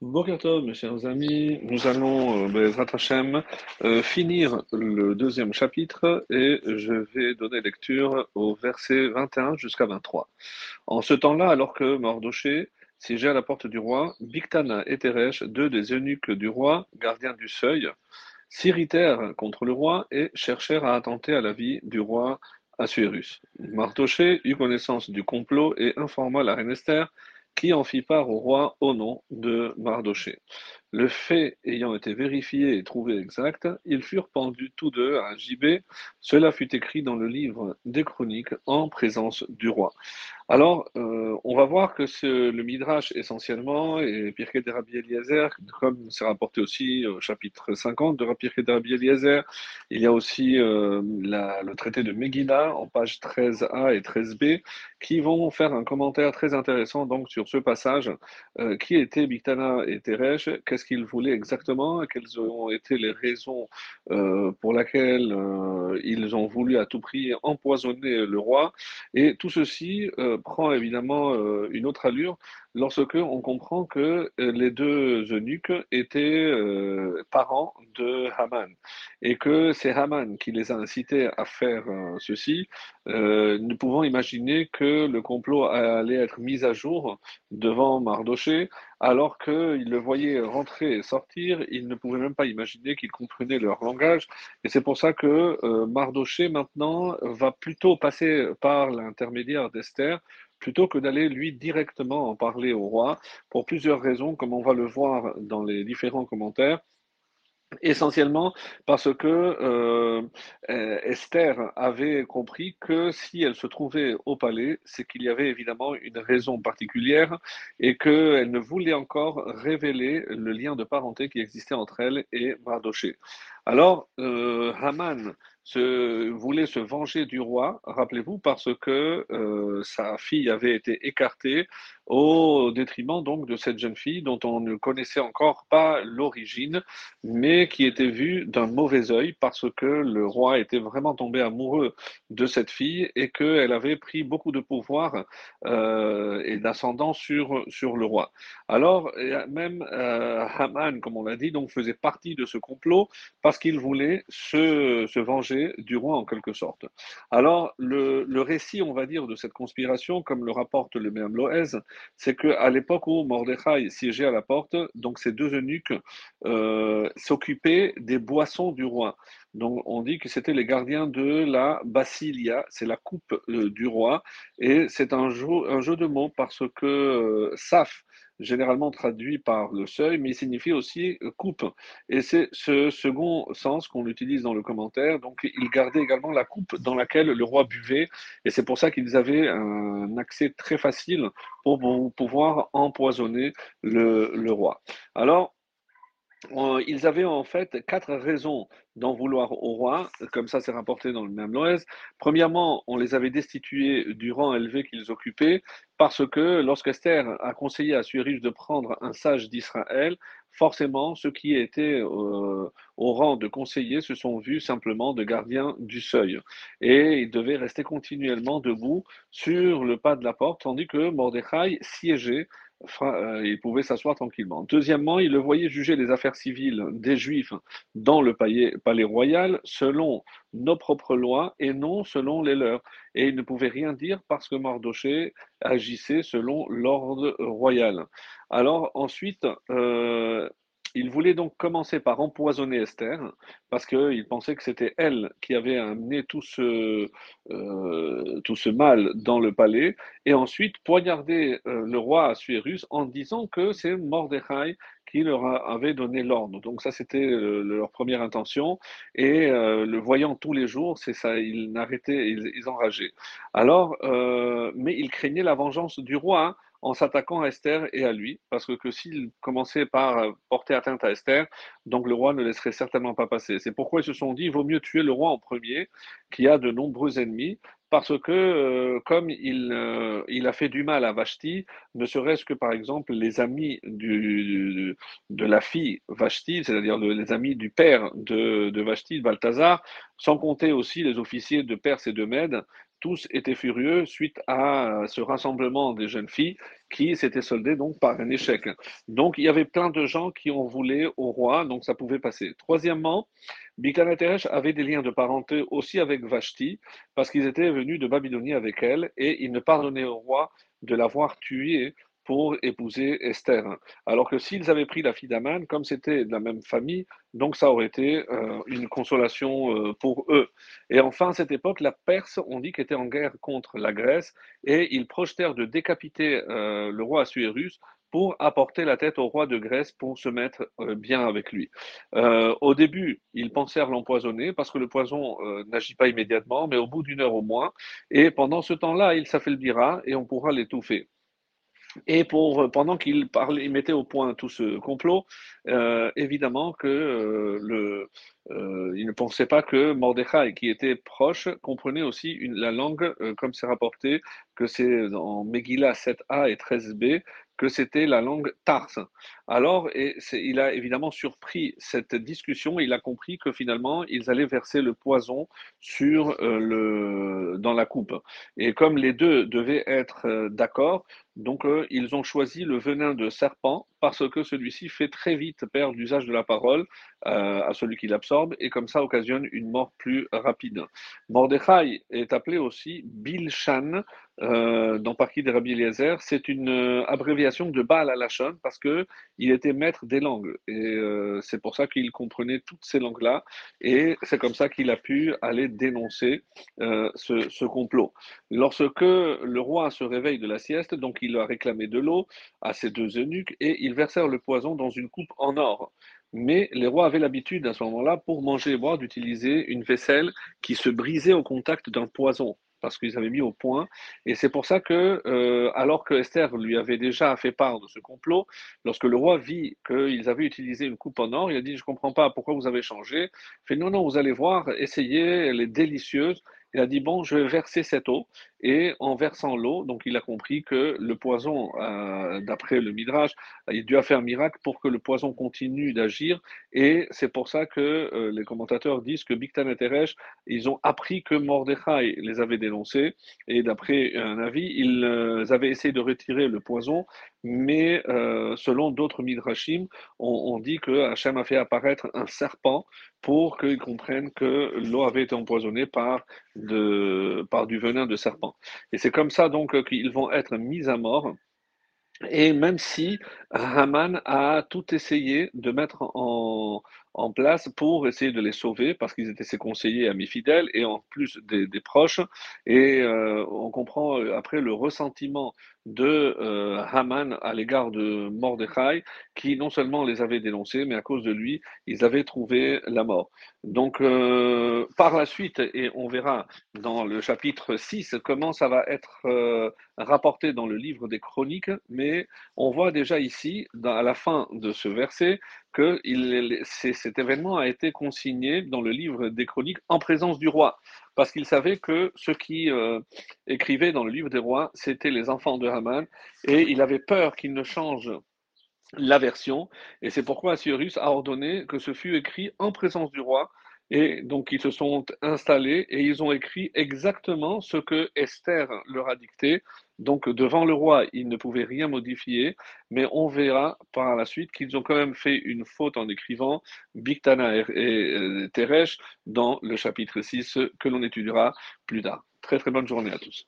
Tov, mes chers amis, nous allons, euh, Bezrat Hashem, euh, finir le deuxième chapitre et je vais donner lecture au verset 21 jusqu'à 23. En ce temps-là, alors que Mordoché siégeait à la porte du roi, Bictana et Teresh, deux des eunuques du roi, gardiens du seuil, s'irritèrent contre le roi et cherchèrent à attenter à la vie du roi Assuérus. Mardoché eut connaissance du complot et informa la reine Esther qui en fit part au roi au nom de Mardoché. Le fait ayant été vérifié et trouvé exact, ils furent pendus tous deux à gibet. Cela fut écrit dans le livre des chroniques en présence du roi. Alors, euh, on va voir que le Midrash essentiellement, et Pirkei de Rabbi Eliezer, comme c'est rapporté aussi au chapitre 50 de Pirkei de Rabbi Eliezer, il y a aussi euh, le traité de Megillah en page 13a et 13b, qui vont faire un commentaire très intéressant donc sur ce passage, euh, qui était Biktana et Teresh, qu'est-ce qu'ils voulaient exactement, quelles ont été les raisons euh, pour lesquelles euh, ils ont voulu à tout prix empoisonner le roi, et tout ceci prend évidemment euh, une autre allure lorsque on comprend que euh, les deux eunuques étaient euh, parents de Haman et que c'est Haman qui les a incités à faire ceci, nous pouvons imaginer que le complot allait être mis à jour devant Mardoché alors qu'ils le voyaient rentrer et sortir, ils ne pouvaient même pas imaginer qu'ils comprenaient leur langage. Et c'est pour ça que Mardoché maintenant va plutôt passer par l'intermédiaire d'Esther plutôt que d'aller lui directement en parler au roi, pour plusieurs raisons, comme on va le voir dans les différents commentaires. Essentiellement parce que euh, euh, Esther avait compris que si elle se trouvait au palais, c'est qu'il y avait évidemment une raison particulière et qu'elle ne voulait encore révéler le lien de parenté qui existait entre elle et Mardoché. Alors, euh, Haman se, voulait se venger du roi, rappelez-vous, parce que euh, sa fille avait été écartée au détriment donc de cette jeune fille dont on ne connaissait encore pas l'origine, mais qui était vue d'un mauvais œil parce que le roi était vraiment tombé amoureux de cette fille et qu'elle avait pris beaucoup de pouvoir euh, et d'ascendant sur, sur le roi. Alors, même euh, Haman, comme on l'a dit, donc faisait partie de ce complot parce qu'il voulait se, se venger du roi en quelque sorte. Alors, le, le, récit, on va dire, de cette conspiration, comme le rapporte le même Loez, c'est qu'à l'époque où Mordechai siégeait à la porte, donc ces deux eunuques euh, s'occupaient des boissons du roi. Donc, on dit que c'était les gardiens de la basilia, c'est la coupe euh, du roi, et c'est un jeu, un jeu de mots parce que euh, Saf, généralement traduit par le seuil, mais il signifie aussi euh, coupe. Et c'est ce second sens qu'on utilise dans le commentaire. Donc, il gardait également la coupe dans laquelle le roi buvait, et c'est pour ça qu'ils avaient un accès très facile pour pouvoir empoisonner le, le roi. Alors, ils avaient en fait quatre raisons d'en vouloir au roi, comme ça c'est rapporté dans le même Loès. Premièrement, on les avait destitués du rang élevé qu'ils occupaient, parce que lorsqu'Esther a conseillé à Suérus de prendre un sage d'Israël, forcément, ceux qui étaient euh, au rang de conseillers se sont vus simplement de gardiens du seuil. Et ils devaient rester continuellement debout sur le pas de la porte, tandis que Mordechai siégeait euh, il pouvait s'asseoir tranquillement. Deuxièmement, il le voyait juger les affaires civiles des Juifs dans le palais, palais, royal selon nos propres lois et non selon les leurs. Et il ne pouvait rien dire parce que Mardoché agissait selon l'ordre royal. Alors ensuite, euh, il voulait donc commencer par empoisonner Esther, parce qu'il pensait que c'était elle qui avait amené tout ce, euh, mal dans le palais, et ensuite poignarder euh, le roi Assuérus en disant que c'est Mordechai qui leur avait donné l'ordre. Donc ça, c'était euh, leur première intention, et le voyant tous les jours, c'est ça, ils n'arrêtaient, ils, ils, enrageaient. Alors, mais ils craignaient la vengeance du roi, hein, en s'attaquant à Esther et à lui, parce que, s'il commençait par euh, porter atteinte à Esther, donc le roi ne laisserait certainement pas passer. C'est pourquoi ils se sont dit, il vaut mieux tuer le roi en premier, qui a de nombreux ennemis, parce que euh, comme il, euh, il a fait du mal à Vashti, ne serait-ce que par exemple les amis de la fille Vashti, c'est-à-dire les amis du père de, de Vashti, Balthazar, sans compter aussi les officiers de Perse et de Mède, tous étaient furieux suite à ce rassemblement des jeunes filles qui s'était soldé donc par un échec. Donc il y avait plein de gens qui en voulaient au roi, donc ça pouvait passer. Troisièmement, Bikana Teresh avait des liens de parenté aussi avec Vashti, parce qu'ils étaient venus de Babylonie avec elle, et il ne pardonnait au roi de l'avoir tuée pour épouser Esther. Alors que s'ils avaient pris la fille d'Aman, comme c'était de la même famille, donc ça aurait été euh, une consolation euh, pour eux. Et enfin, à cette époque, la Perse, on dit, qu'était en guerre contre la Grèce, et ils projetèrent de décapiter euh, le roi Assuérus pour apporter la tête au roi de Grèce pour se mettre bien avec lui. au début, ils pensèrent l'empoisonner parce que le poison n'agit pas immédiatement, mais au bout d'une heure au moins. Et pendant ce temps-là, il s'affaiblira et on pourra l'étouffer. Et pour, pendant qu'il parlait, il mettait au point tout ce complot, euh, évidemment que euh, le, euh, ne pensait pas que Mordechai, qui était proche, comprenait aussi la langue, euh, comme c'est rapporté, que c'est en Megillah 7a et 13b, que c'était la langue tarse. Alors, et il a évidemment surpris cette discussion, il a compris que finalement, ils allaient verser le poison sur, euh, le, dans la coupe. Et comme les deux devaient être euh, d'accord, donc euh, ils ont choisi le venin de serpent parce que celui-ci fait très vite perdre l'usage de la parole à celui qui l'absorbe et comme ça occasionne une mort plus rapide. Mordechai est appelé aussi Bilshan euh, dans Parki de Rabbi Eliezer, c'est une euh, abréviation de Baal Alashon parce que il était maître des langues et euh, c'est pour ça qu'il comprenait toutes ces langues-là et c'est comme ça qu'il a pu aller dénoncer ce, ce, complot. Lorsque le roi se réveille de la sieste, donc il a réclamé de l'eau à ses deux eunuques et ils versèrent le poison dans une coupe en or. Mais les rois avaient l'habitude à ce moment-là, pour manger et boire, d'utiliser une vaisselle qui se brisait au contact d'un poison parce qu'ils avaient mis au point. Et c'est pour ça que, euh, alors que Esther lui avait déjà fait part de ce complot, lorsque le roi vit qu'ils avaient utilisé une coupe en or, il a dit, je ne comprends pas pourquoi vous avez changé. Il fait, non, non, vous allez voir, essayez, elle est délicieuse. Il a dit, bon, je vais verser cette eau. Et en versant l'eau, donc il a compris que le poison, euh, d'après le Midrash, il dû faire un miracle pour que le poison continue d'agir. Et c'est pour ça que euh, les commentateurs disent que Biktan et Teresh, ils ont appris que Mordechai les avait dénoncés. Et d'après un avis, ils euh, avaient essayé de retirer le poison, mais selon d'autres Midrashim, on, on, dit que Hachem a fait apparaître un serpent pour qu'ils comprennent que l'eau avait été empoisonnée par, de, par du venin de serpent. Et c'est comme ça donc qu'ils vont être mis à mort. Et même si Haman a tout essayé de mettre en, en place pour essayer de les sauver parce qu'ils étaient ses conseillers amis fidèles et en plus des, proches. Et euh, on comprend euh, après le ressentiment de euh, Haman à l'égard de Mordechai qui non seulement les avait dénoncés, mais à cause de lui, ils avaient trouvé la mort. Donc par la suite, et on verra dans le chapitre 6 comment ça va être rapporté dans le livre des chroniques, mais on voit déjà ici, à la fin de ce verset, que il, cet événement a été consigné dans le livre des chroniques en présence du roi, parce qu'il savait que ceux qui euh, écrivaient dans le livre des rois, c'étaient les enfants de Haman, et il avait peur qu'ils ne changent la version, et c'est pourquoi Assyrus a ordonné que ce fût écrit en présence du roi, et donc, ils se sont installés et ils ont écrit exactement ce que Esther leur a dicté. Donc, devant le roi, ils ne pouvaient rien modifier, mais on verra par la suite qu'ils ont quand même fait une faute en écrivant Biktana et euh, Teresh dans le chapitre 6 que l'on étudiera plus tard. Très très bonne journée à tous.